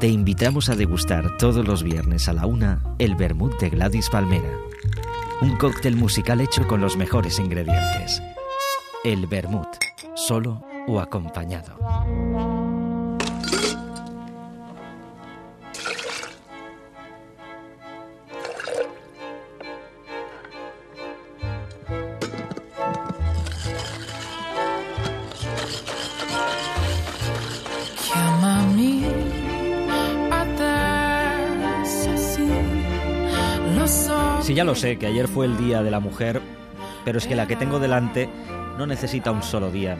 Te invitamos a degustar todos los viernes a la una el vermut de Gladys Palmera. Un cóctel musical hecho con los mejores ingredientes. El vermut, solo o acompañado. Ya lo sé, que ayer fue el Día de la Mujer, pero es que la que tengo delante no necesita un solo día.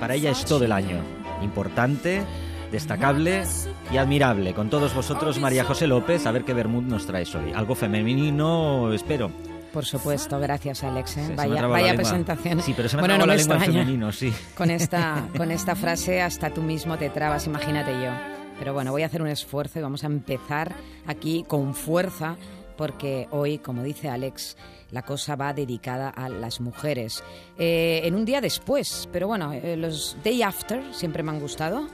Para ella es todo el año. Importante, destacable y admirable. Con todos vosotros, María José López, a ver qué Bermud nos traes hoy. Algo femenino, espero. Por supuesto, gracias Alex. ¿eh? Vaya, vaya presentación. Sí, pero se me bueno, no la lengua femenino, sí. Con esta, con esta frase hasta tú mismo te trabas, imagínate yo. Pero bueno, voy a hacer un esfuerzo y vamos a empezar aquí con fuerza porque hoy, como dice Alex, la cosa va dedicada a las mujeres. Eh, en un día después, pero bueno, eh, los day after siempre me han gustado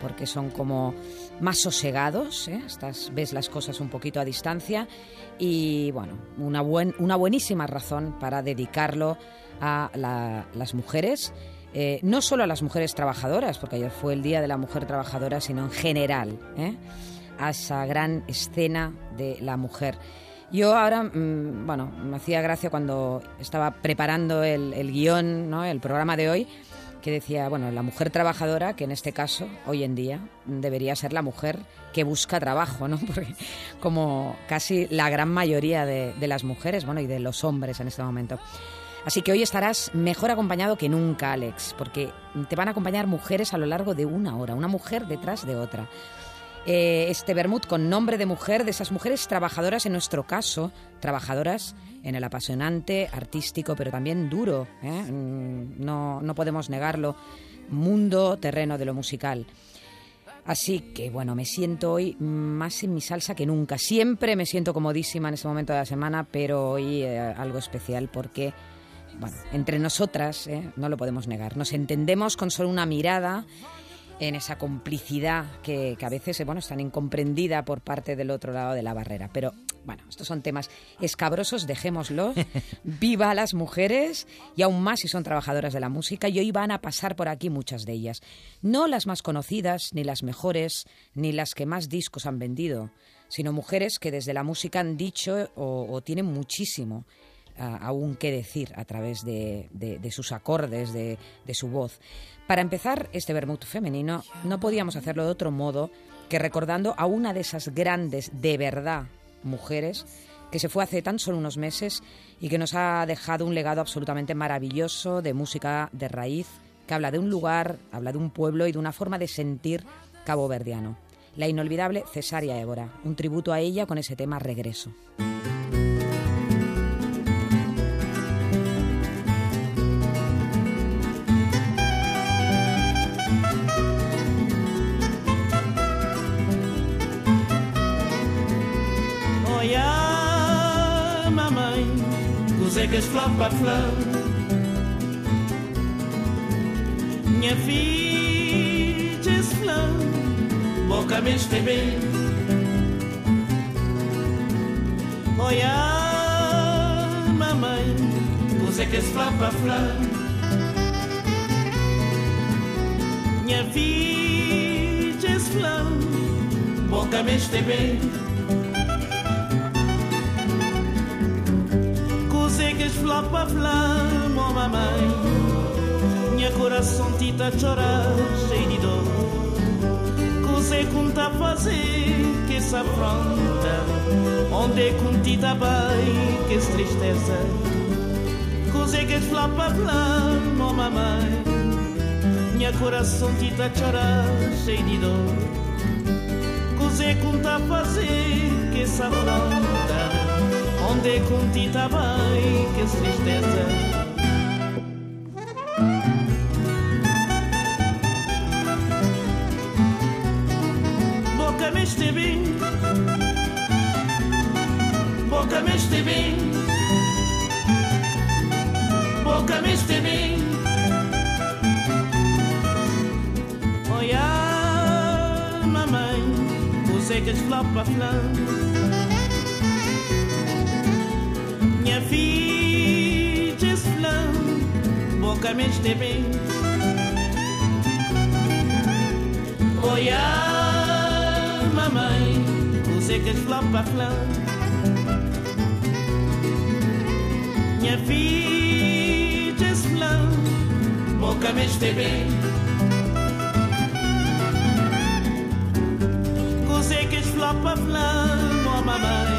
porque son como más sosegados, ¿eh? Ves las cosas un poquito a distancia y bueno, una, buen, una buenísima razón para dedicarlo a las mujeres. no solo a las mujeres trabajadoras, porque ayer fue el Día de la Mujer Trabajadora, sino en general, a esa gran escena de la mujer. Yo ahora, mm, bueno, me hacía gracia cuando estaba preparando el, el guion, ¿no? el programa de hoy, que decía, bueno, la mujer trabajadora, que en este caso, hoy en día, debería ser la mujer que busca trabajo, ¿no? Porque como casi la gran mayoría de, de las mujeres, bueno, y de los hombres en este momento. Así que hoy estarás mejor acompañado que nunca, Alex, porque te van a acompañar mujeres a lo largo de una hora, una mujer detrás de otra. Eh, este vermut con nombre de mujer, de esas mujeres trabajadoras en nuestro caso, trabajadoras en el apasionante, artístico, pero también duro, ¿eh? mm, no, no podemos negarlo, mundo, terreno de lo musical. Así que bueno, me siento hoy más en mi salsa que nunca. Siempre me siento comodísima en ese momento de la semana, pero hoy eh, algo especial porque, bueno, entre nosotras, no lo podemos negar, nos entendemos con solo una mirada en esa complicidad que, a veces bueno, es tan incomprendida por parte del otro lado de la barrera. Pero bueno, estos son temas escabrosos, dejémoslo. Viva las mujeres y aún más si son trabajadoras de la música y hoy van a pasar por aquí muchas de ellas. No las más conocidas, ni las mejores, ni las que más discos han vendido, sino mujeres que desde la música han dicho o, tienen muchísimo aún que decir a través de, sus acordes, de, de su voz. Para empezar este vermut femenino, no podíamos hacerlo de otro modo que recordando a una de esas grandes, de verdad, mujeres que se fue hace tan solo unos meses y que nos ha dejado un legado absolutamente maravilloso de música de raíz, que habla de un lugar, habla de un pueblo y de una forma de sentir caboverdiano. La inolvidable Cesaria Évora, un tributo a ella con ese tema Regreso. cegas flap a flap. Minha filha é flam, boca me este bem. Olha, mamãe, você que flam. a flap. Minha filha é flam, boca me este bem. Que flapa flama, oh mamãe Minha coração tita chorar, cheio de dor. Cosé conta fazer que se afronta Onde contita bem que se tristeza. Cosé que flapa flama, oh mamãe Minha coração tita chorar, cheio de dor. Cosé conta fazer que se afronta onde é com ti tá que tristeza. Boca me esteve, boca me esteve, boca me esteve. Olha, mamãe, você que esflopa flan. fiches flan, boca me de bem. Olha, mamãe, você que é flopa flan. Minha fiches flan, boca me de bem. Você que é flopa flan, oh mamãe.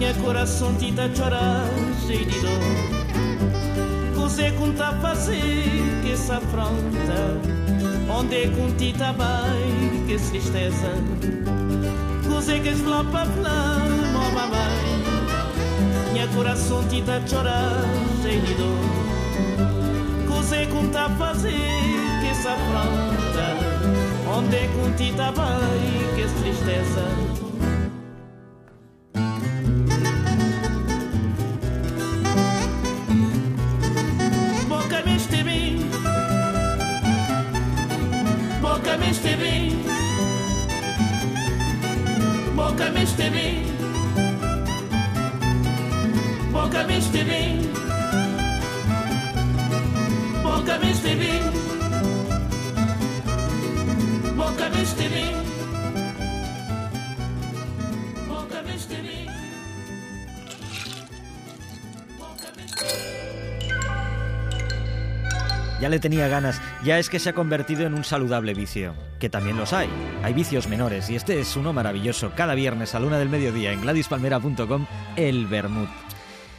Minha coração chorar, cheio de dor. Cosé conta fazer que se afronta Onde é com tita tá vai que tristeza. Cosé que esflapa flama, oh mamãe Minha coração chorar, cheio de dor. Cosé conta fazer que se afronta Onde é com tita tá vai que tristeza. Boca me este bem Boca me este bem Boca me este Ya le tenía ganas, ya es que se ha convertido en un saludable vicio, que también los hay. Hay vicios menores y este es uno maravilloso. Cada viernes a luna del mediodía en gladispalmera.com, el vermut.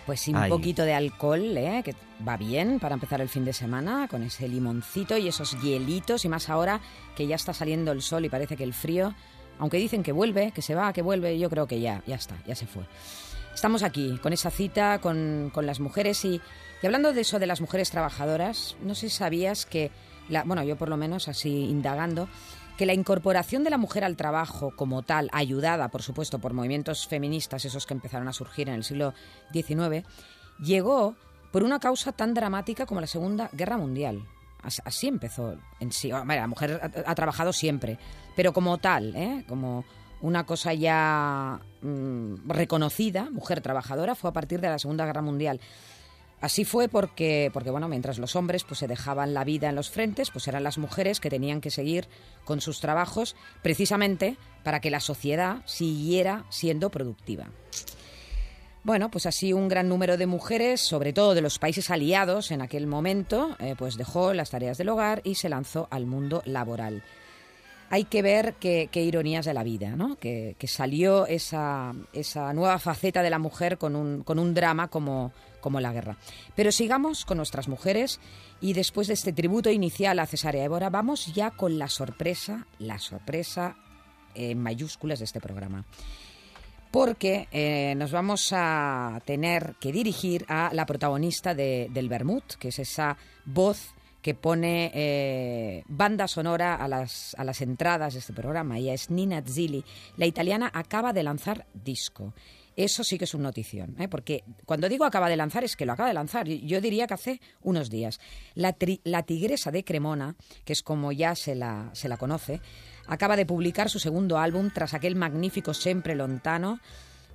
Pues sí, un poquito de alcohol, ¿eh? que va bien para empezar el fin de semana, con ese limoncito y esos hielitos, y más ahora que ya está saliendo el sol y parece que el frío, aunque dicen que vuelve, que se va, que vuelve, yo creo que ya, ya está, ya se fue. Estamos aquí con esa cita con, las mujeres y, y, hablando de eso de las mujeres trabajadoras, no sé si sabías que, la, bueno, yo por lo menos así indagando, que la incorporación de la mujer al trabajo como tal, ayudada, por supuesto, por movimientos feministas, esos que empezaron a surgir en el siglo XIX, llegó por una causa tan dramática como la Segunda Guerra Mundial. Así empezó en sí. la mujer ha, trabajado siempre, pero como tal, ¿eh? como una cosa ya mm, reconocida, mujer trabajadora, fue a partir de la Segunda Guerra Mundial. Así fue porque, porque bueno, mientras los hombres pues, se dejaban la vida en los frentes, pues eran las mujeres que tenían que seguir con sus trabajos precisamente para que la sociedad siguiera siendo productiva. Bueno, pues así un gran número de mujeres, sobre todo de los países aliados en aquel momento, eh, pues dejó las tareas del hogar y se lanzó al mundo laboral hay que ver qué, ironías de la vida, ¿no? Que, salió esa, esa, nueva faceta de la mujer con un, con un drama como, como la guerra. Pero sigamos con nuestras mujeres y después de este tributo inicial a Cesárea Évora, vamos ya con la sorpresa, la sorpresa en mayúsculas de este programa. Porque eh, nos vamos a tener que dirigir a la protagonista del Bermud, que es esa voz que pone eh, banda sonora a las, a las entradas de este programa. Ella es Nina Zilli. La italiana acaba de lanzar disco. Eso sí que es una notición, ¿eh? porque cuando digo acaba de lanzar es que lo acaba de lanzar. Yo diría que hace unos días. La, la tigresa de Cremona, que es como ya se la, se la conoce, acaba de publicar su segundo álbum tras aquel magnífico Siempre Lontano,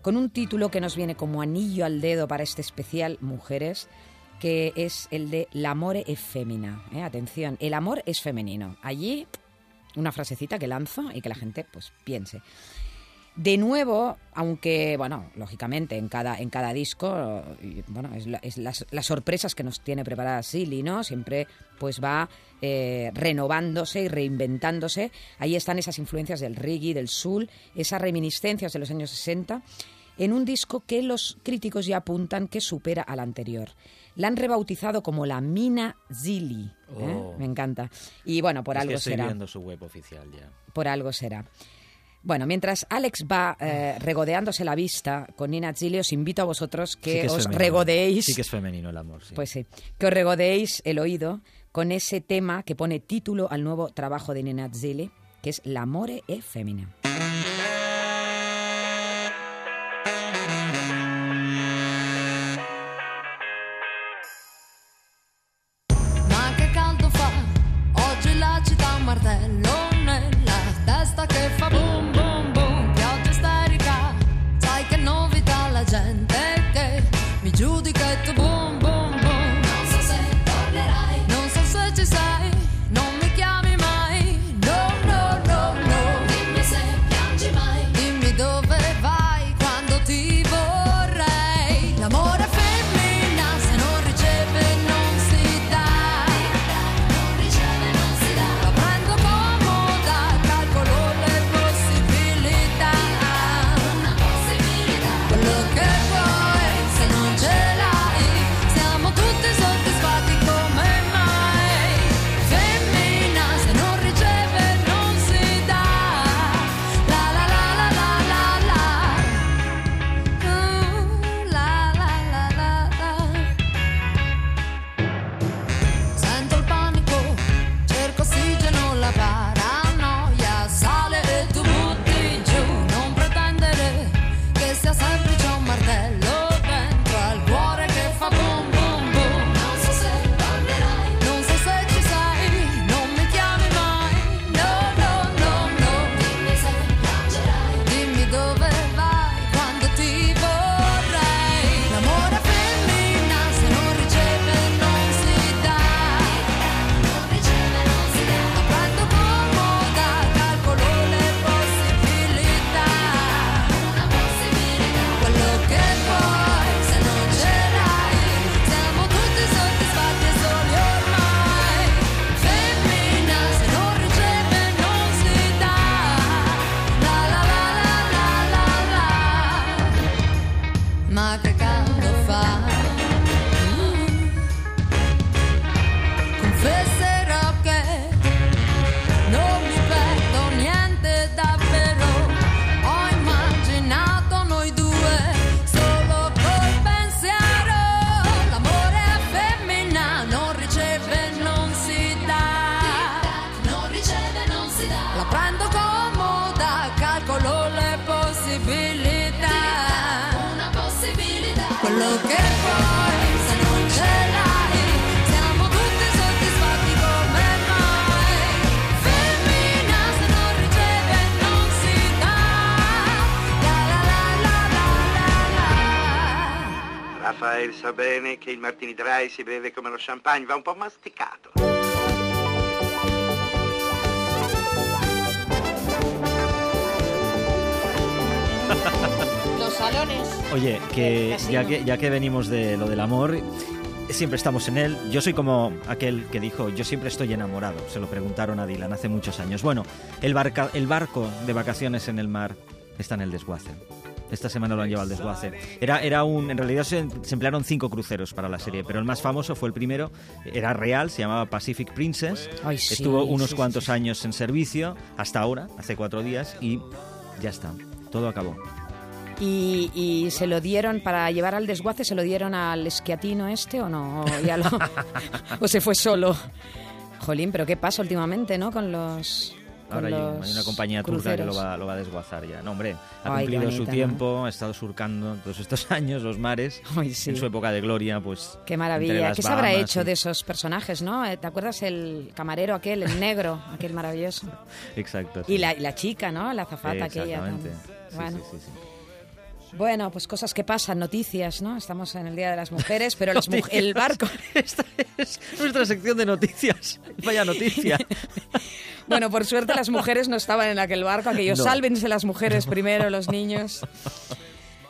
con un título que nos viene como anillo al dedo para este especial Mujeres que es el de l'amore es femina. ¿eh? Atención, el amor es femenino. Allí una frasecita que lanzo y que la gente pues piense. De nuevo, aunque, bueno, lógicamente en cada, en cada disco, bueno, es, las, sorpresas que nos tiene preparada Silly, ¿no? Siempre pues va eh, renovándose y reinventándose. Ahí están esas influencias del reggae, del soul, esas reminiscencias de los años 60, en un disco que los críticos ya apuntan que supera al anterior. La han rebautizado como la Mina Zili. ¿eh? Oh. Me encanta. Y bueno, por algo será. viendo su web oficial ya. Por algo será. Bueno, mientras Alex va eh, regodeándose la vista con Nina Zili, os invito a vosotros que, os regodeéis. Sí que es femenino el amor, sí. Pues sí. Que os regodeéis el oído con ese tema que pone título al nuevo trabajo de Nina Zili, que es L'amore e femmina. Lo champagne, va un po' masticato. Los salones. Oye, que ya, que ya que venimos de lo del amor, siempre estamos en él. Yo soy como aquel que dijo, yo siempre estoy enamorado. Se lo preguntaron a Dylan hace muchos años. Bueno, el, barca, el barco de vacaciones en el mar está en el desguace. Esta semana lo han llevado al desguace. Era, era un, en realidad se, se, emplearon cinco cruceros para la serie, pero el más famoso fue el primero. Era real, se llamaba Pacific Princess. Ay, sí, Estuvo unos sí, cuantos sí, años en servicio, hasta ahora, hace cuatro días, y ya está. Todo acabó. Y, y se lo dieron para llevar al desguace, se lo dieron al esquiatino este o no, o, ya lo- o se fue solo. Jolín, pero qué pasa últimamente, ¿no? Con los Ahora hay, hay una compañía turca que lo cruceros. va, lo va a desguazar ya. No, hombre, ha Ay, cumplido su tiempo, ha estado surcando todos estos años los mares. Ay, sí. En su época de gloria, pues. Qué maravilla. ¿Qué se habrá hecho y- de esos personajes, no? Eh, ¿Te acuerdas el camarero aquel, el negro, aquel maravilloso? Exacto. Y sí. la, y la chica, ¿no? La azafata aquella. Exactamente. Sí, Bueno. sí, sí, sí. Bueno, pues cosas que pasan, noticias, ¿no? Estamos en el Día de las Mujeres, pero las mu- el barco... Esta es nuestra sección de noticias. Vaya noticia. Bueno, por suerte las mujeres no estaban en aquel barco, aquellos No. sálvense las mujeres primero, los niños.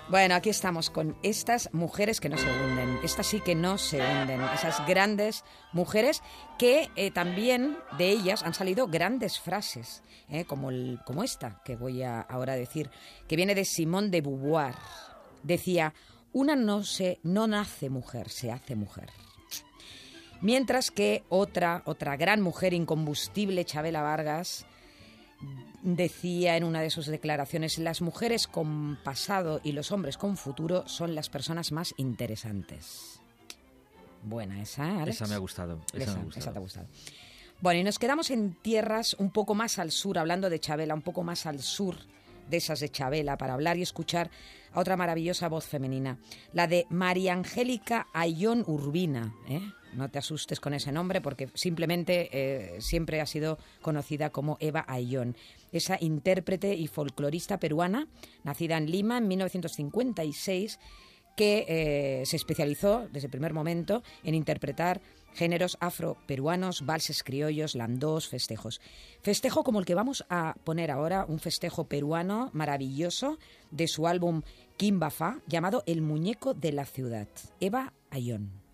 Bueno, aquí estamos con estas mujeres que no se hunden, estas sí que no se hunden, esas grandes mujeres que eh, también de ellas han salido grandes frases, eh, como, el- como esta que voy a ahora decir, que viene de Simone de Beauvoir. Decía, una no, se, no nace mujer, se hace mujer. Mientras que otra, otra gran mujer incombustible, Chabela Vargas, decía en una de sus declaraciones, las mujeres con pasado y los hombres con futuro son las personas más interesantes. Buena esa, ¿eh, Alex? Esa me ha gustado. Esa, Esa, me ha gustado. esa te ha gustado. Bueno, y nos quedamos en tierras un poco más al sur, hablando de Chabela, un poco más al sur de esas de Chabela, para hablar y escuchar a otra maravillosa voz femenina, la de María Angélica Ayón Urbina. ¿eh? No te asustes con ese nombre porque simplemente eh, siempre ha sido conocida como Eva Ayón. Esa intérprete y folclorista peruana, nacida en Lima en 1956, que eh, se especializó desde el primer momento en interpretar géneros afroperuanos, valses criollos, landós, festejos. Festejo como el que vamos a poner ahora, un festejo peruano maravilloso de su álbum Kimbafa, llamado El muñeco de la ciudad. Eva Ayón.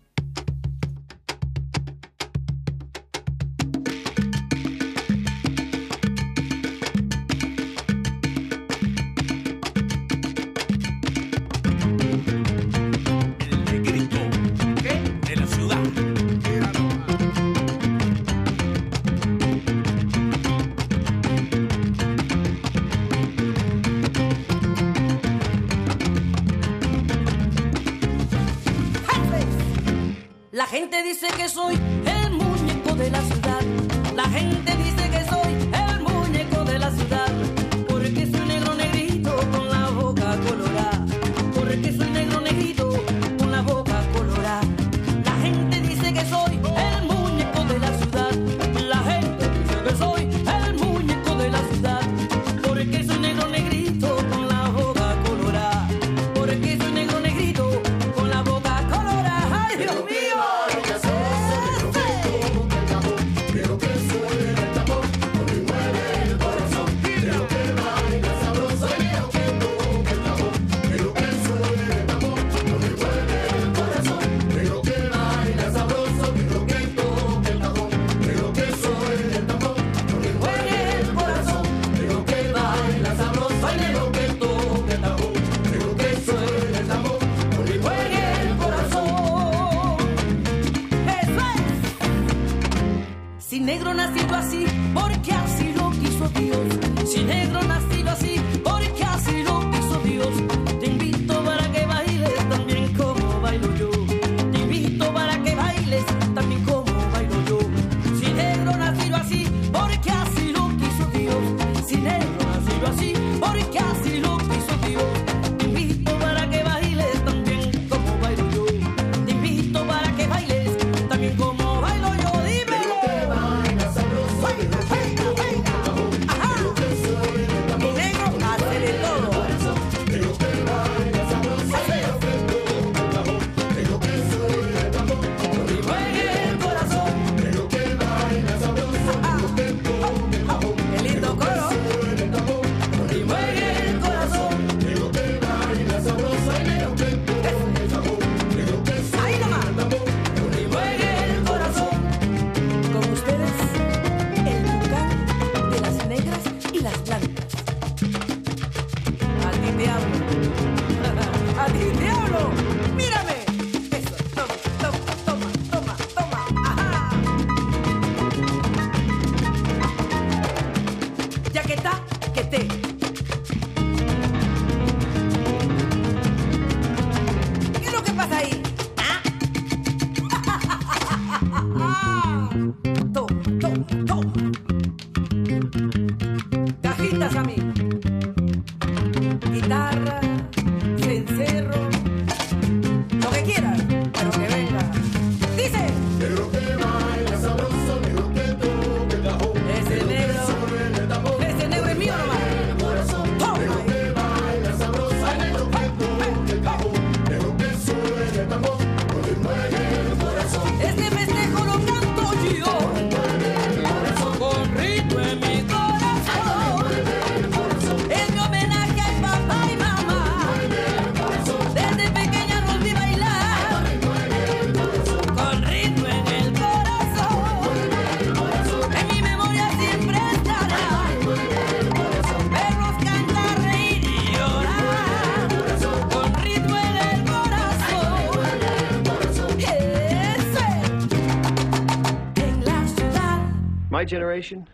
My generation,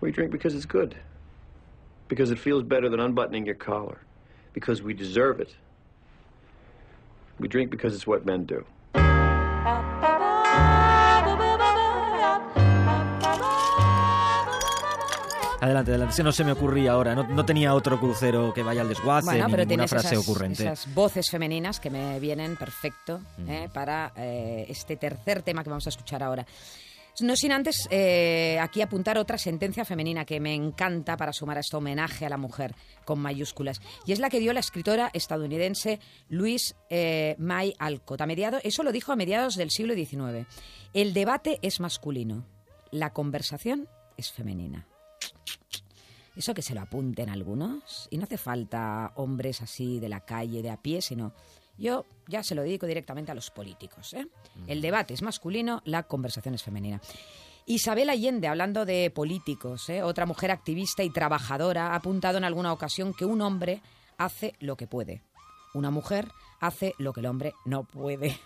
we drink because it's good. Because it feels better than unbuttoning your collar. Because we deserve it. We drink because it's what men do. Adelante, adelante. No se me ocurría ahora. No, no tenía otro crucero que vaya al desguace Bueno, ni pero ninguna frase esas, ocurrente. esas voces femeninas que me vienen perfecto eh, para eh, este tercer tema que vamos a escuchar ahora. No sin antes eh, aquí apuntar otra sentencia femenina que me encanta para sumar a este homenaje a la mujer con mayúsculas. Y es la que dio la escritora estadounidense Louise eh, May Alcott. A eso lo dijo a mediados del siglo XIX. El debate es masculino, la conversación es femenina. Eso que se lo apunten algunos. Y no hace falta hombres así de la calle, de a pie, sino yo ya se lo dedico directamente a los políticos. ¿eh? El debate es masculino, la conversación es femenina. Isabel Allende, hablando de políticos, ¿eh? otra mujer activista y trabajadora, ha apuntado en alguna ocasión que un hombre hace lo que puede. Una mujer hace lo que el hombre no puede.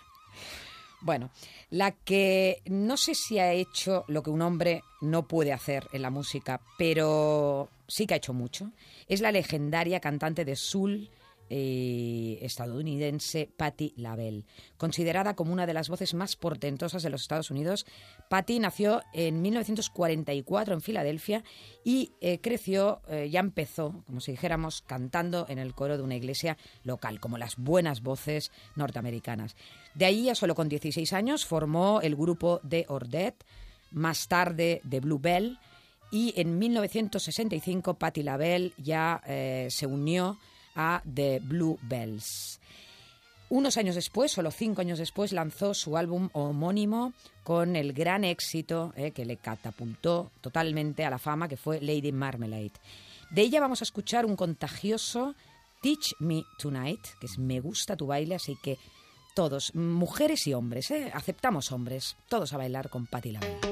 Bueno, la que no sé si ha hecho lo que un hombre no puede hacer en la música, pero sí que ha hecho mucho, es la legendaria cantante de soul eh, estadounidense Patti LaBelle. Considerada como una de las voces más portentosas de los Estados Unidos, Patti nació en 1944 en Filadelfia y eh, creció, eh, ya empezó, como si dijéramos, cantando en el coro de una iglesia local, como las buenas voces norteamericanas. De ahí, a solo con 16 años, formó el grupo de Ordet, más tarde de Bluebell, y en 1965 Patti LaBelle ya se unió a The Bluebells. Unos años después, solo cinco años después, lanzó su álbum homónimo con el gran éxito eh, que le catapultó totalmente a la fama, que fue Lady Marmalade. De ella vamos a escuchar un contagioso Teach Me Tonight, que es Me gusta tu baile, así que todos, mujeres y hombres, eh, aceptamos hombres, todos a bailar con Patti LaBelle.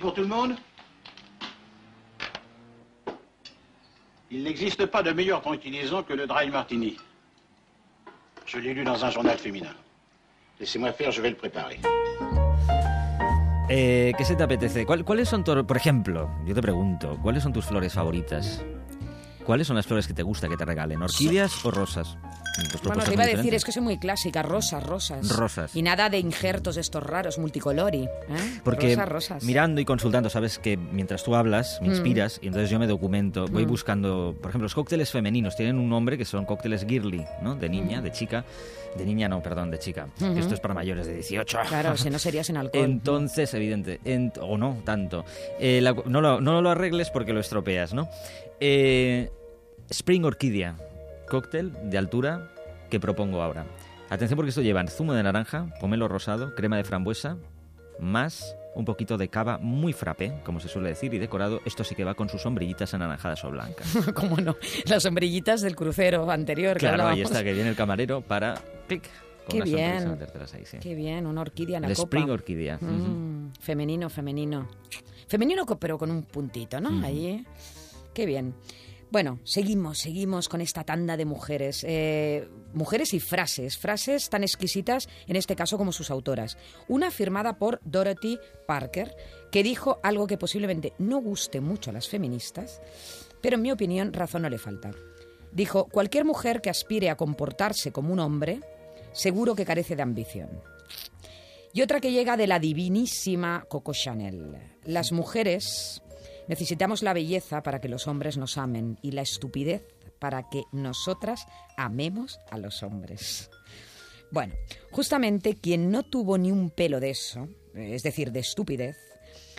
Pour tout le monde? Il n'existe pas de meilleure tranquillisant que le dry martini. Je l'ai lu dans un journal féminin. Laissez-moi faire, je vais le préparer. Eh, ¿Qué se te apetece? ¿Cuál- ¿Cuáles son, por ejemplo, yo te pregunto, ¿cuáles son tus flores favoritas? ¿Cuáles son las flores que te gusta que te regalen? ¿Orquídeas o rosas? Pues Bueno, te iba a decir, diferentes. es que soy muy clásica, rosas, rosas. Rosas. Y nada de injertos estos raros, multicolori. ¿eh? Porque rosas, rosas. mirando y consultando, sabes que mientras tú hablas, me Mm. inspiras y entonces yo me documento, voy Mm. buscando, por ejemplo, los cócteles femeninos tienen un nombre que son cócteles girly, ¿no? De niña, de chica. De niña no, perdón, de chica. Esto es para mayores de 18. Claro, si no serías en alcohol. Entonces, evidente, en- o no tanto. Eh, la- no, lo, no lo arregles porque lo estropeas, ¿no? Eh, Spring Orquídea, cóctel de altura que propongo ahora. Atención porque esto llevan zumo de naranja, pomelo rosado, crema de frambuesa, más un poquito de cava muy frappé, como se suele decir, y decorado. Esto sí que va con sus sombrillitas anaranjadas o blancas. ¿Cómo no? Las sombrillitas del crucero anterior claro, ahí está, que viene el camarero para... clic, con Qué bien. ahí, sí. Qué bien, una orquídea en la copa. Spring Orquídea. Mm, Femenino, femenino. Femenino, pero con un puntito, ¿no? Mm. Ahí. Qué bien. Bueno, seguimos, seguimos con esta tanda de mujeres. Eh, mujeres y frases, frases tan exquisitas, en este caso como sus autoras. Una firmada por Dorothy Parker, que dijo algo que posiblemente no guste mucho a las feministas, pero en mi opinión razón no le falta. Dijo, cualquier mujer que aspire a comportarse como un hombre, seguro que carece de ambición. Y otra que llega de la divinísima Coco Chanel. Las mujeres necesitamos la belleza para que los hombres nos amen y la estupidez para que nosotras amemos a los hombres. Bueno, justamente quien no tuvo ni un pelo de eso, es decir, de estupidez,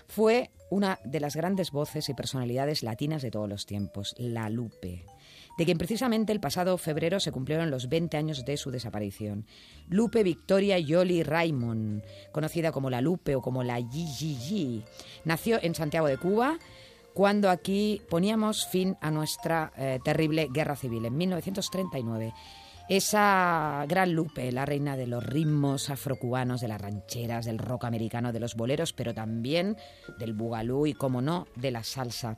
fue una de las grandes voces y personalidades latinas de todos los tiempos, La Lupe, de quien precisamente el pasado febrero se cumplieron los 20 años de su desaparición. Lupe Victoria Yoli Raymond, conocida como La Lupe o como la Gigi, nació en Santiago de Cuba cuando aquí poníamos fin a nuestra eh, terrible guerra civil, en 1939. Esa gran Lupe, la reina de los ritmos afrocubanos, de las rancheras, del rock americano, de los boleros, pero también del bugalú y, como no, de la salsa.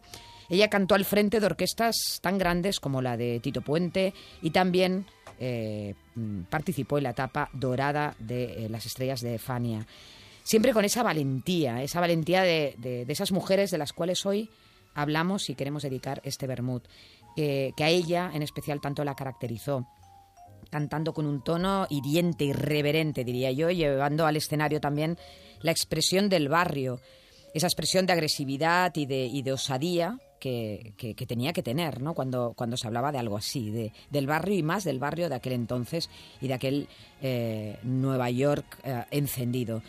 Ella cantó al frente de orquestas tan grandes como la de Tito Puente y también eh, mm, participó en la etapa dorada de eh, las estrellas de Fania. Siempre con esa valentía, esa valentía de, de- de esas mujeres de las cuales hoy hablamos y queremos dedicar este Bermud, que a ella en especial tanto la caracterizó cantando con un tono hiriente, irreverente, diría yo, llevando al escenario también la expresión del barrio, esa expresión de agresividad y de, y de osadía que, tenía que tener ¿no? cuando, cuando se hablaba de algo así, de, del barrio y más del barrio de aquel entonces y de aquel eh, Nueva York eh, encendido.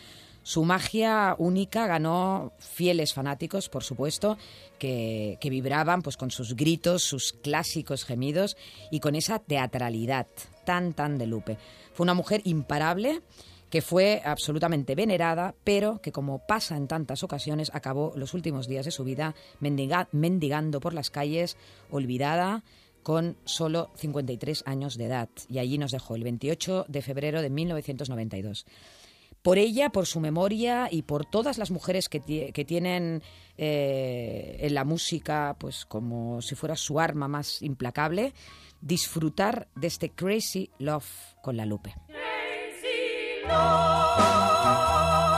Su magia única ganó fieles fanáticos, por supuesto, que, que vibraban pues, con sus gritos, sus clásicos gemidos y con esa teatralidad tan, tan de Lupe. Fue una mujer imparable que fue absolutamente venerada, pero que como pasa en tantas ocasiones, acabó los últimos días de su vida mendiga- mendigando por las calles, olvidada, con solo 53 años de edad. Y allí nos dejó el 28 de febrero de 1992 por ella, por su memoria y por todas las mujeres que, que tienen eh, en la música, pues como si fuera su arma más implacable, disfrutar de este Crazy Love con la Lupe. know.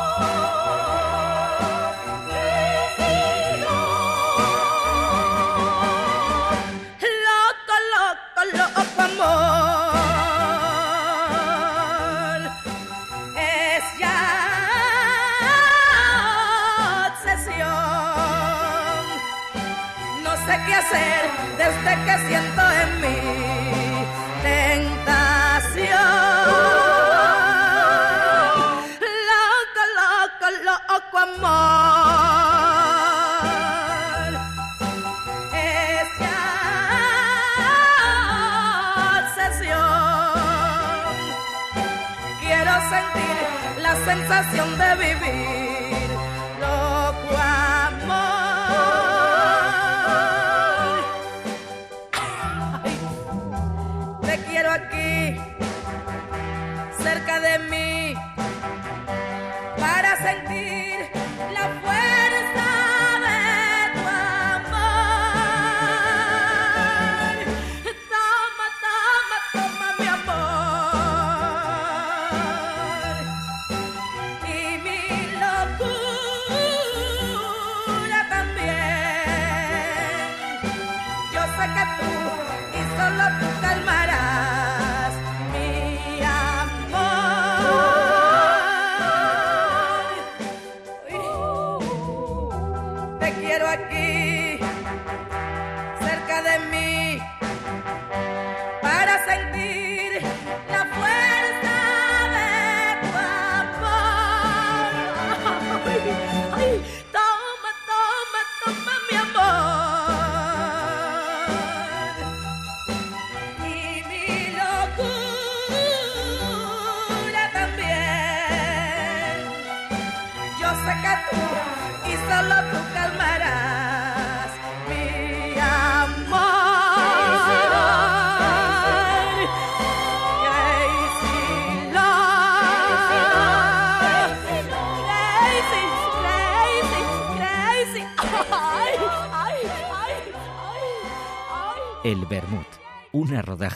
Sensación de vivir,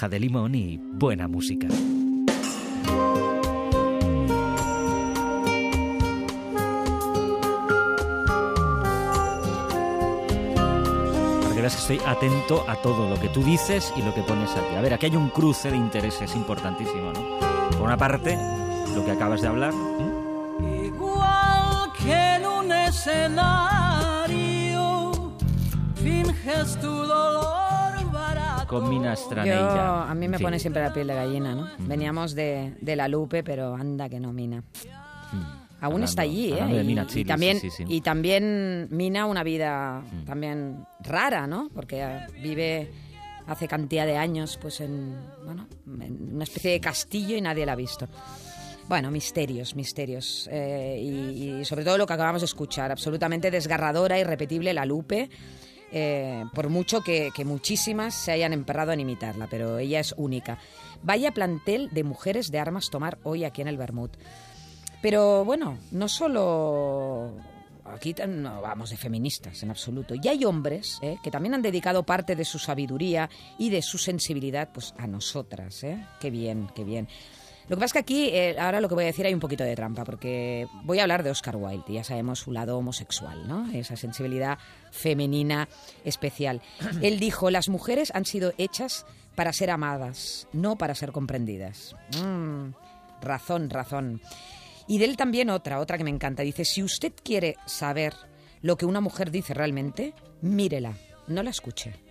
de limón y buena música. Que estoy atento a todo lo que tú dices y lo que pones aquí. A ver, aquí hay un cruce de intereses importantísimo, ¿no? Por una parte, lo que acabas de hablar. ¿eh? Igual que en un escenario, finges tu. Con Mina Yo, Straneira. a mí me Sí. pone siempre la piel de gallina, ¿no? Veníamos de, de la Lupe, pero anda que no, Mina. Aún Hablando- está allí, ¿eh? Y- Mina y, también, sí, sí, y también Mina una vida también rara, ¿no? Porque eh, vive hace cantidad de años, pues en, bueno, en una especie de castillo y nadie la ha visto. Bueno, misterios, misterios. Eh, y, y sobre todo lo que acabamos de escuchar, absolutamente desgarradora, irrepetible, la Lupe. Eh, por mucho que, muchísimas se hayan emperrado en imitarla, pero ella es única. Vaya plantel de mujeres de armas tomar hoy aquí en el Bermud. Pero bueno, no solo aquí no vamos de feministas en absoluto. Y hay hombres ¿eh? que también han dedicado parte de su sabiduría y de su sensibilidad pues a nosotras. ¿eh? Qué bien, qué bien. Lo que pasa es que aquí, eh, ahora lo que voy a decir hay un poquito de trampa, porque voy a hablar de Oscar Wilde, y ya sabemos su lado homosexual, ¿no? Esa sensibilidad femenina especial. Él dijo, las mujeres han sido hechas para ser amadas, no para ser comprendidas. Mm, razón, razón. Y de él también otra, otra que me encanta. Dice, si usted quiere saber lo que una mujer dice realmente, mírela, no la escuche.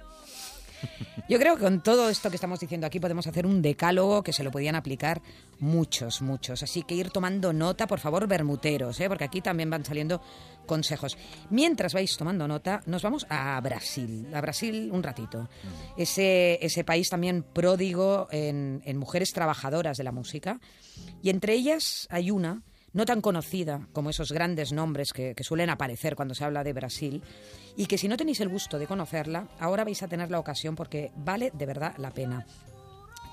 Yo creo que con todo esto que estamos diciendo aquí podemos hacer un decálogo que se lo podían aplicar muchos, muchos. Así que ir tomando nota, por favor, bermuteros, ¿eh? porque aquí también van saliendo consejos. Mientras vais tomando nota, nos vamos a Brasil, a Brasil un ratito. Ese, ese país también pródigo en, en mujeres trabajadoras de la música. Y entre ellas hay una no tan conocida como esos grandes nombres que, suelen aparecer cuando se habla de Brasil, y que si no tenéis el gusto de conocerla, ahora vais a tener la ocasión porque vale de verdad la pena.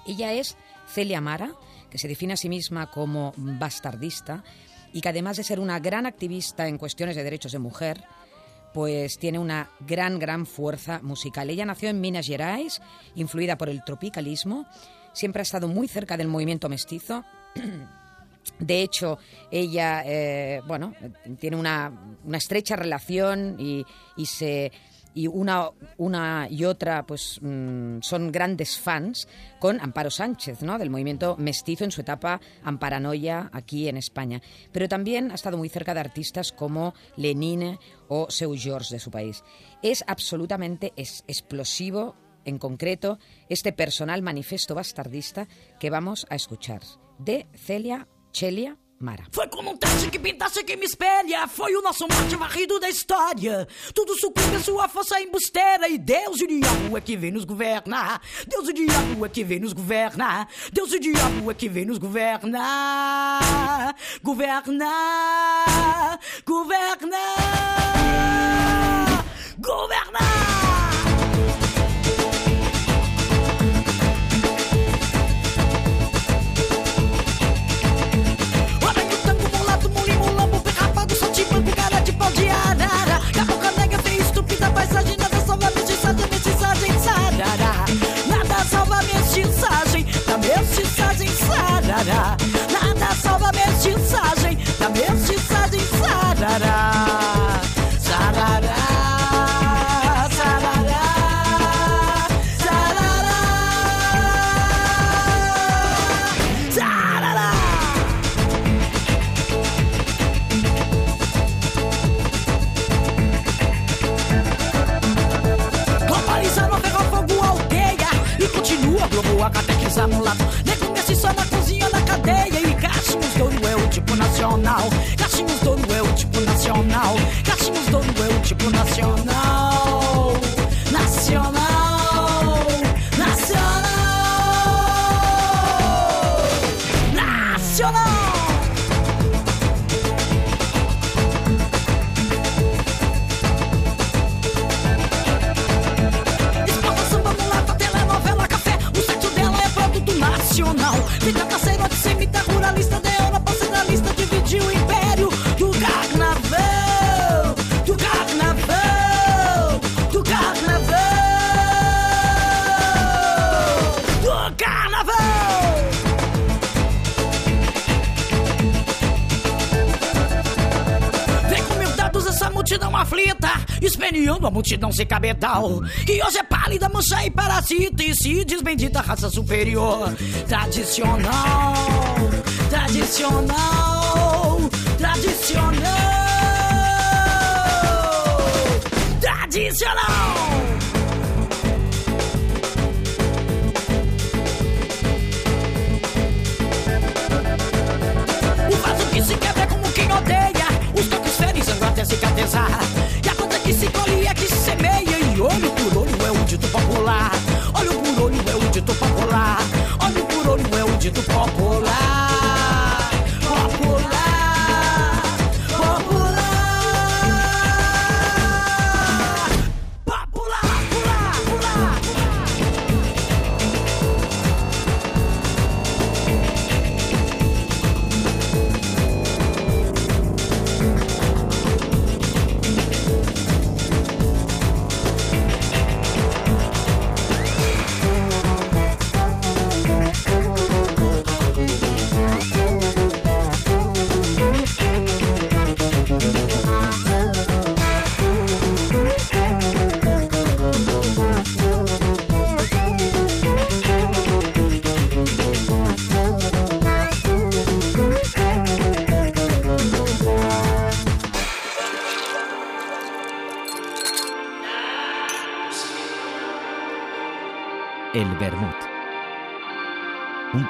Ella es Celia Mara, que se define a sí misma como bastardista y que además de ser una gran activista en cuestiones de derechos de mujer, pues tiene una gran, gran fuerza musical. Ella nació en Minas Gerais, influida por el tropicalismo, siempre ha estado muy cerca del movimiento mestizo. De hecho, ella, eh, bueno, tiene una, una estrecha relación y, y se y una, una y otra pues mm, son grandes fans con Amparo Sánchez, ¿no? del movimiento mestizo en su etapa amparanoia aquí en España. Pero también ha estado muy cerca de artistas como Lenine o Seu George de su país. Es absolutamente es, explosivo, en concreto, este personal manifiesto bastardista que vamos a escuchar, de Celia Celia Mara. Foi como um teste que pintasse quem me espelha. Foi o nosso mate varrido da história. Tudo sucumbe à sua força embusteira. E Deus e o diabo é que vem nos governar. Deus e o diabo é que vem nos governar. Deus e o diabo é que vem nos governar. Governar. Governar. Governar. Mestiçagem, da mestiçagem, sarará. A catequizar mulato Nego Messi só na cozinha, na cadeia E Caixinhos dono é o tipo nacional multidão sem cabedal. Que hoje é pálida, mancha e parasita e se diz bendita raça superior. Tradicional, tradicional, tradicional, tradicional.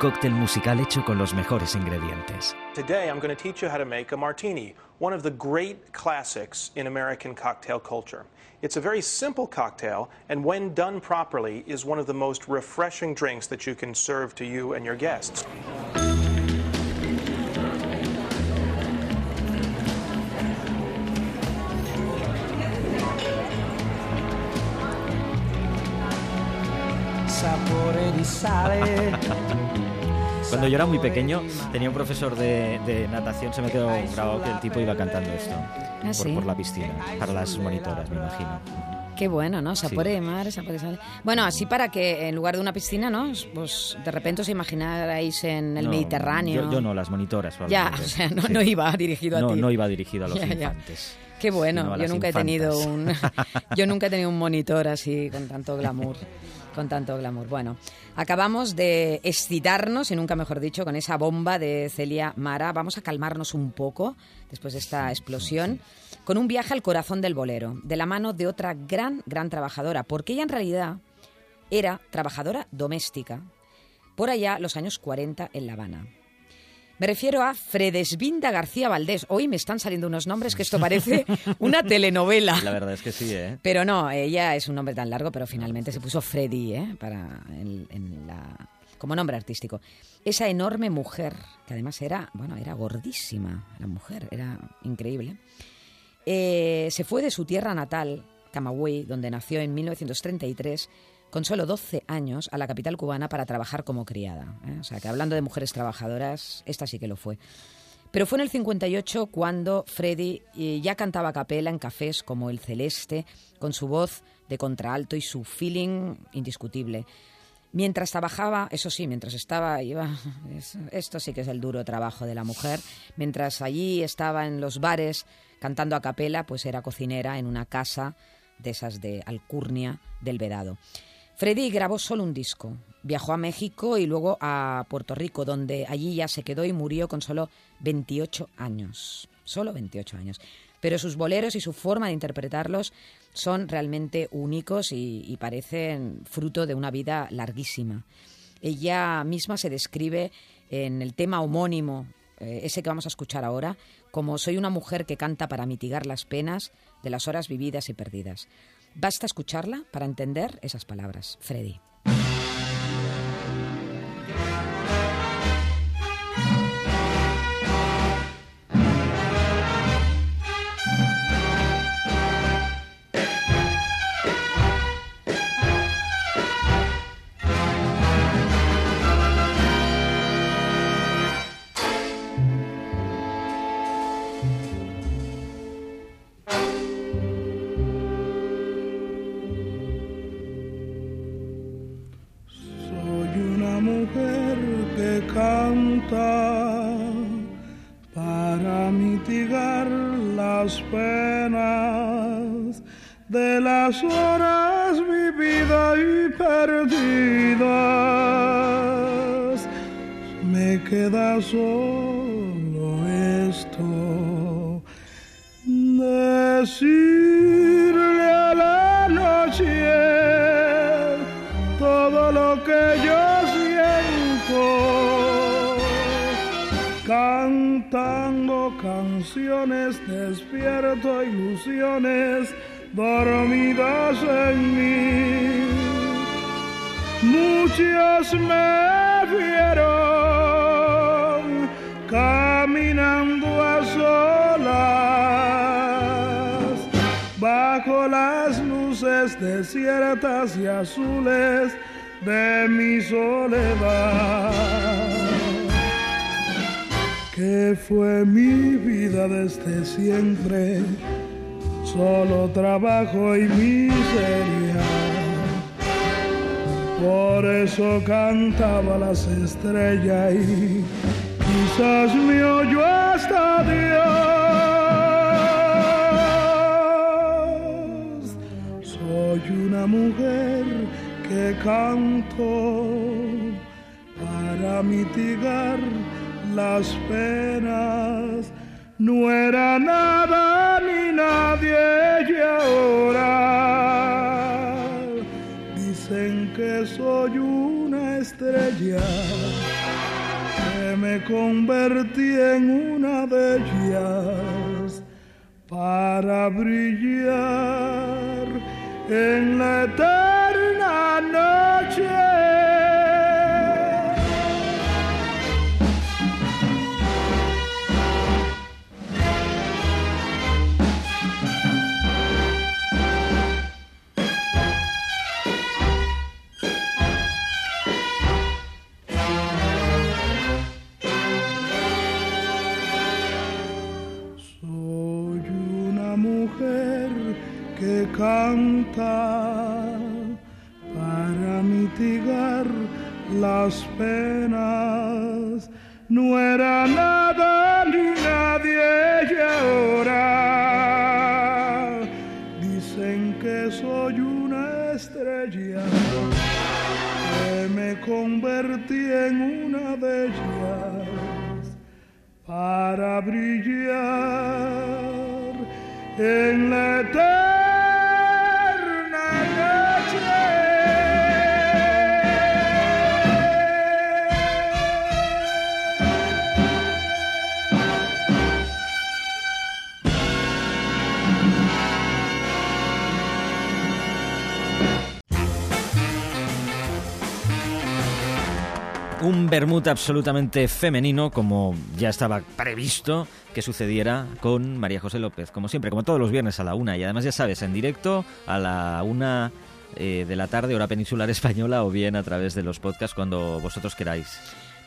Cóctel musical hecho con los mejores ingredientes. Today, I'm going to teach you how to make a martini, one of the great classics in American cocktail culture. It's a very simple cocktail, and when done properly, is one of the most refreshing drinks that you can serve to you and your guests. sapore di sale. Cuando yo era muy pequeño, tenía un profesor de, de natación, se me quedó grabado que el tipo iba cantando esto por, sí? por la piscina, para las monitoras, me imagino. Qué bueno, ¿no? Sapore de mar, sapore sal. Bueno, así para que en lugar de una piscina, ¿no? Pues de repente os imaginarais en el No, Mediterráneo. Yo, yo no, las monitoras. Ya, o sea, no, Sí. no iba dirigido a no, ti. No iba dirigido a los Ya, ya. infantes. Qué bueno, yo nunca he tenido un infantas. yo nunca he tenido un monitor así con tanto glamour, con tanto glamour. Bueno, acabamos de excitarnos y nunca mejor dicho con esa bomba de Celia Mara. Vamos a calmarnos un poco después de esta explosión con un viaje al corazón del bolero, de la mano de otra gran gran trabajadora, porque ella en realidad era trabajadora doméstica por allá los años 40 en La Habana. Me refiero a Fredesvinda García Valdés. Hoy me están saliendo unos nombres que esto parece una telenovela. La verdad es que sí, ¿eh? Pero no, ella es un nombre tan largo, pero finalmente se puso Freddy, ¿eh? Para en, en la, como nombre artístico. Esa enorme mujer, que además era, bueno, era gordísima, la mujer, era increíble. Eh, se fue de su tierra natal, Camagüey, donde nació en 1933, con solo 12 años a la capital cubana para trabajar como criada. ¿eh? O sea, que hablando de mujeres trabajadoras, esta sí que lo fue. Pero fue en el 58 cuando Freddy eh, ya cantaba a capela en cafés como El Celeste, con su voz de contralto y su feeling indiscutible. Mientras trabajaba, eso sí, mientras estaba, iba, es- esto sí que es el duro trabajo de la mujer, mientras allí estaba en los bares cantando a capela, pues era cocinera en una casa de esas de Alcurnia del Vedado. Freddy grabó solo un disco, viajó a México y luego a Puerto Rico, donde allí ya se quedó y murió con solo 28 años. Solo 28 años. Pero sus boleros y su forma de interpretarlos son realmente únicos y, parecen fruto de una vida larguísima. Ella misma se describe en el tema homónimo, eh, ese que vamos a escuchar ahora, como soy una mujer que canta para mitigar las penas de las horas vividas y perdidas. Basta escucharla para entender esas palabras. Freddy. Para mitigar la las penas de las horas vividas y perdidas. Me queda solo canciones, despierto ilusiones dormidas en mí. Muchos me vieron caminando a solas bajo las luces desiertas y azules de mi soledad. Que fue mi vida desde siempre solo trabajo y miseria. Por eso cantaba las estrellas y quizás me oyó hasta Dios. Soy una mujer que canto para mitigar las penas no era nada ni nadie y ahora dicen que soy una estrella que me convertí en una de ellas para brillar en la eterna noche. Para mitigar las penas. No era nada ni nadie ahora dicen que soy una estrella que me convertí en una de ellas para brillar en la vermut absolutamente femenino, como ya estaba previsto que sucediera con María José López, como siempre, como todos los viernes a la una. Y además, ya sabes, en directo a la una eh, de la tarde, hora peninsular española, o bien a través de los podcasts cuando vosotros queráis.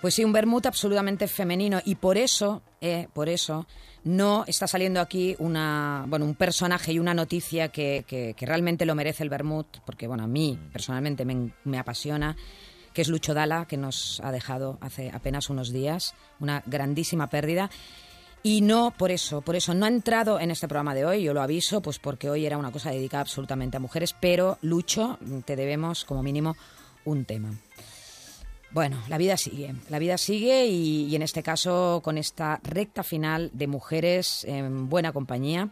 Pues sí, un vermut absolutamente femenino y por eso, eh, por eso, no está saliendo aquí una, bueno, un personaje y una noticia que, realmente lo merece el vermut, porque bueno, a mí personalmente me, me apasiona, que es Lucho Dala, que nos ha dejado hace apenas unos días, una grandísima pérdida. Y no por eso, por eso no ha entrado en este programa de hoy, yo lo aviso, pues porque hoy era una cosa dedicada absolutamente a mujeres, pero Lucho, te debemos como mínimo un tema. Bueno, la vida sigue, la vida sigue y, en este caso con esta recta final de mujeres en buena compañía.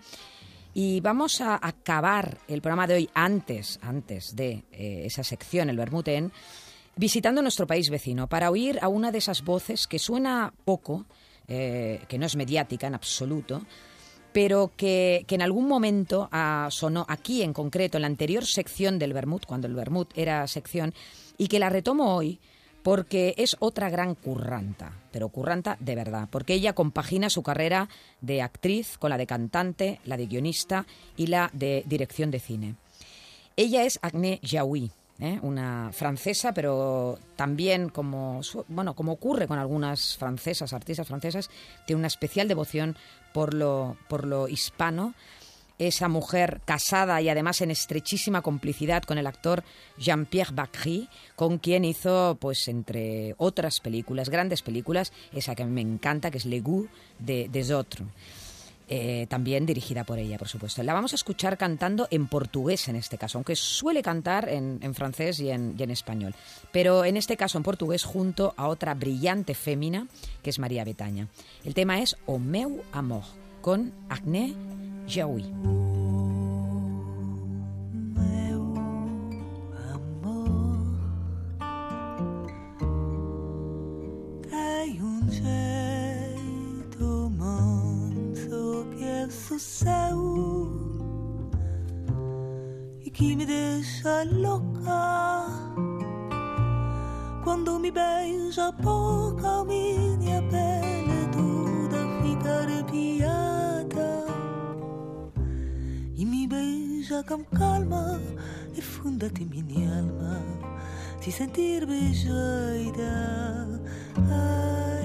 Y vamos a acabar el programa de hoy antes, antes de eh, esa sección, el Bermuten, visitando nuestro país vecino para oír a una de esas voces que suena poco, eh, que no es mediática en absoluto, pero que, que en algún momento ah, sonó aquí en concreto, en la anterior sección del Bermud, cuando el Bermud era sección, y que la retomo hoy porque es otra gran curranta, pero curranta de verdad, porque ella compagina su carrera de actriz con la de cantante, la de guionista y la de dirección de cine. Ella es Agnès Jaoui, ¿eh? una francesa, pero también como bueno, como ocurre con algunas francesas, artistas francesas, tiene una especial devoción por lo por lo hispano. Esa mujer casada y además en estrechísima complicidad con el actor Jean-Pierre Bacry, con quien hizo, pues entre otras películas, grandes películas, esa que me encanta, que es Le Goût de, des Autres. Eh, también dirigida por ella, por supuesto. La vamos a escuchar cantando en portugués en este caso, aunque suele cantar en, francés y en, español. Pero en este caso en portugués junto a otra brillante fémina que es María Betaña. El tema es O meu amor con Agné Jaoui. Tem um jeito chi mi desalloca quando mi besa poca mia pelle tu da ficare piata. E mi beija con calma e fondati mini alma se sentir besaida ai ah,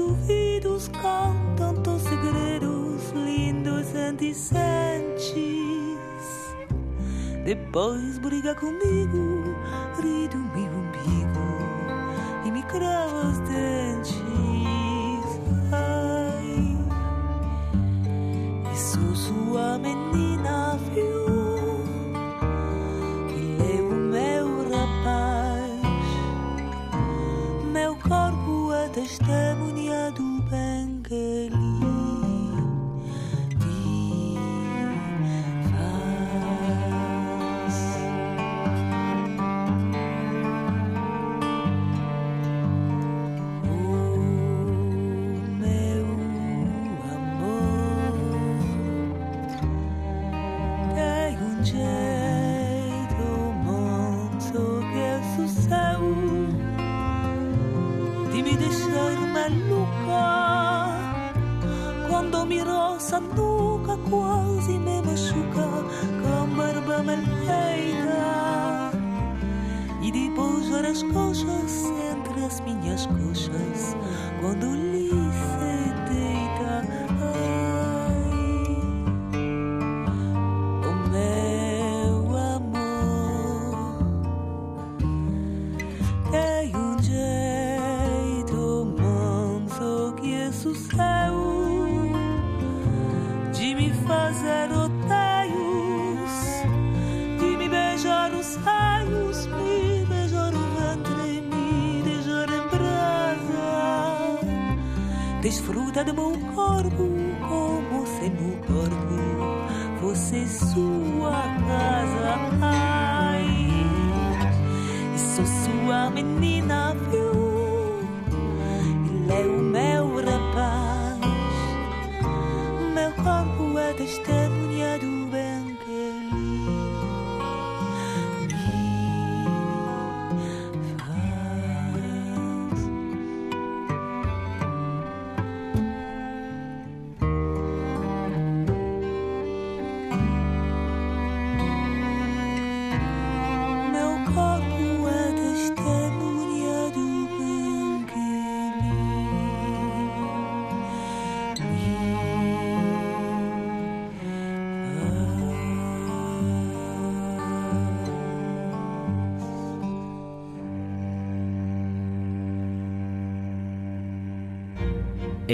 ouvidos, com tantos segredos lindos e sentes. Depois briga comigo, ri do meu umbigo e me crava os dentes. Me roça a nuca quase me machuca com barba mal feita e depois as coxas entre as minhas coxas quando lhe se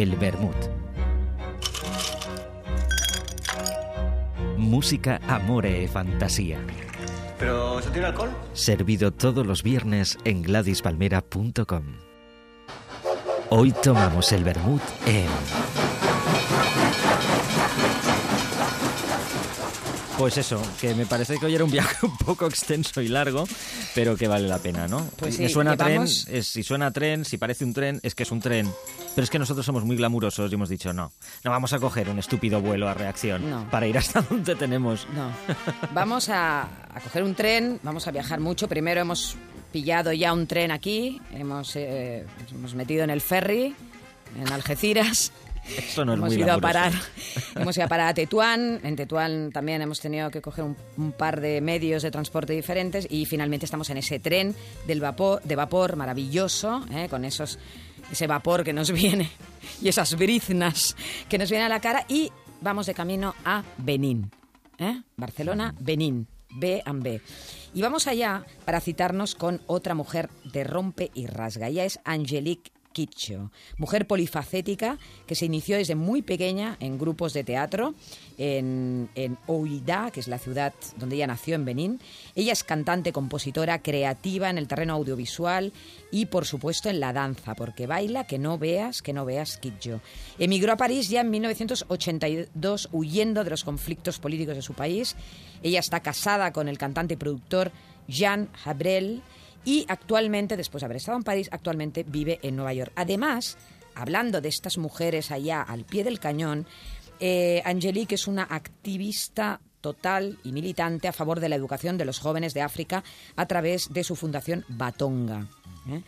El Bermud. Música, amore e fantasía. ¿Pero eso tiene alcohol? Servido todos los viernes en gladispalmera.com. Hoy tomamos el Bermud en... Pues eso, que me parece que hoy era un viaje un poco extenso y largo, pero que vale la pena, ¿no? Pues sí, suena llevamos- tren, es- si suena tren, si parece un tren, es que es un tren. Pero es que nosotros somos muy glamurosos y hemos dicho, no, no vamos a coger un estúpido vuelo a reacción No. para ir hasta donde tenemos. No. Vamos a, a coger un tren, vamos a viajar mucho. Primero hemos pillado ya un tren aquí, hemos, eh, hemos metido en el ferry, en Algeciras, Eso no es hemos muy ido a parar hemos ido a parar a Tetuán en Tetuán también hemos tenido que coger un, un par de medios de transporte diferentes y finalmente estamos en ese tren del vapor de vapor maravilloso ¿eh? con esos ese vapor que nos viene y esas briznas que nos vienen a la cara y vamos de camino a Benín ¿eh? Barcelona Benín B and B y vamos allá para citarnos con otra mujer de rompe y rasga ella es Angelique Kidjo, mujer polifacética que se inició desde muy pequeña en grupos de teatro en, en Ouida, que es la ciudad donde ella nació en Benín. Ella es cantante, compositora, creativa en el terreno audiovisual y, por supuesto, en la danza, porque baila que no veas, que no veas Kidjo. Emigró a París ya en 1982 huyendo de los conflictos políticos de su país. Ella está casada con el cantante y productor Jean Habrel y actualmente, después de haber estado en París, actualmente vive en Nueva York. Además, hablando de estas mujeres allá al pie del cañón, eh, Angelique es una activista total y militante a favor de la educación de los jóvenes de África a través de su fundación Batonga. ¿eh?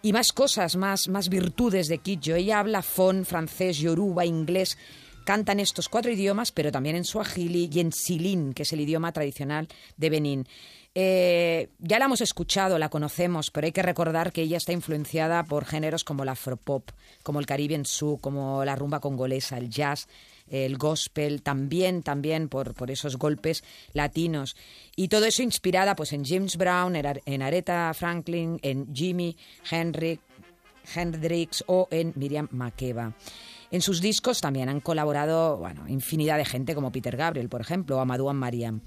Y más cosas, más, más virtudes de Kidjo. Ella habla fon, francés, yoruba, inglés. Canta en estos cuatro idiomas, pero también en suajili y en silín, que es el idioma tradicional de Benín. Eh, ya la hemos escuchado, la conocemos, pero hay que recordar que ella está influenciada por géneros como la afropop, como el Caribbean Soul, como la rumba congolesa, el jazz, el gospel, también, también por, por esos golpes latinos. Y todo eso inspirada pues, en James Brown, en Ar- en Aretha Franklin, en Hendrix, Hendrix o en Miriam Makeba. En sus discos también han colaborado bueno, infinidad de gente como Peter Gabriel, por ejemplo, o Amadou Mariam.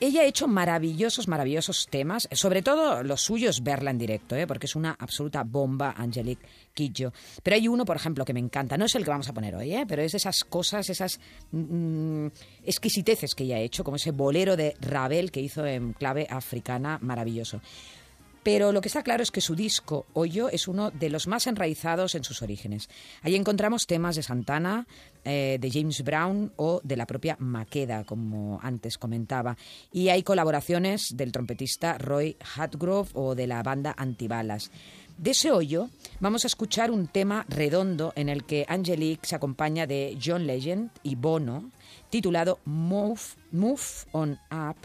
Ella ha hecho maravillosos, maravillosos temas, sobre todo los suyos verla en directo, ¿eh? porque es una absoluta bomba, Angelique Kidjo. Pero hay uno, por ejemplo, que me encanta, no es el que vamos a poner hoy, ¿eh? pero es esas cosas, esas mm, exquisiteces que ella ha hecho, como ese bolero de Ravel que hizo en clave africana, maravilloso. Pero lo que está claro es que su disco, Hoyo, es uno de los más enraizados en sus orígenes. Ahí encontramos temas de Santana, eh, de James Brown o de la propia Maqueda, como antes comentaba. Y hay colaboraciones del trompetista Roy Hatgrove o de la banda Antibalas. De ese hoyo vamos a escuchar un tema redondo en el que Angelique se acompaña de John Legend y Bono, titulado Move, Move on Up,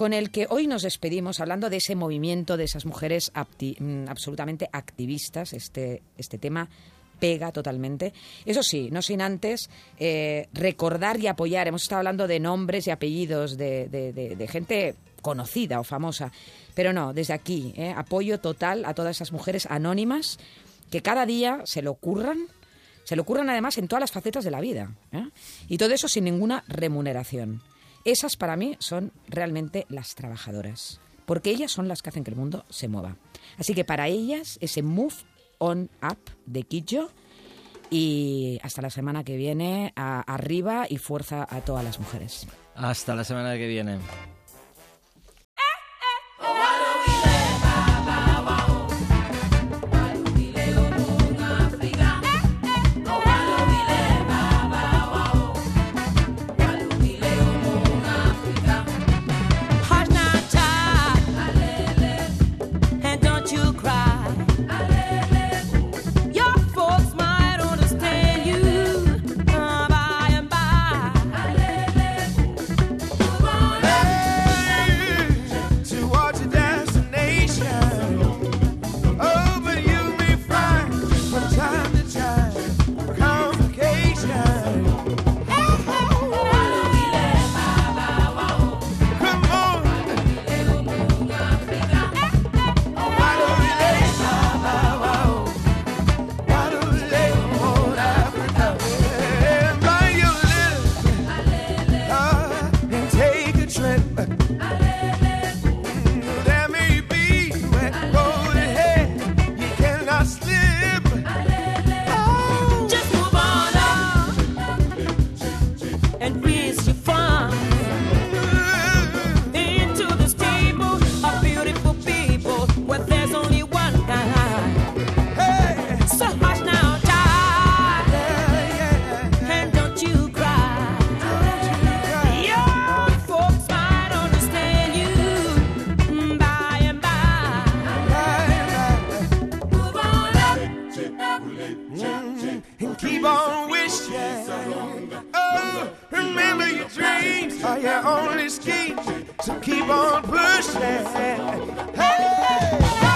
con el que hoy nos despedimos hablando de ese movimiento de esas mujeres mm, absolutamente activistas. Este, este tema pega totalmente. Eso sí, no sin antes eh, recordar y apoyar. Hemos estado hablando de nombres y apellidos de, gente conocida o famosa, pero no, desde aquí, eh, apoyo total a todas esas mujeres anónimas que cada día se le ocurran se le ocurran además en todas las facetas de la vida. ¿eh? Y todo eso sin ninguna remuneración. Esas para mí son realmente las trabajadoras, porque ellas son las que hacen que el mundo se mueva. Así que para ellas ese Move On Up de Kidjo y hasta la semana que viene, arriba y fuerza a todas las mujeres. Hasta la semana que viene. keep on wishing. Oh, remember your dreams are your only scheme, so keep on pushing. Hey.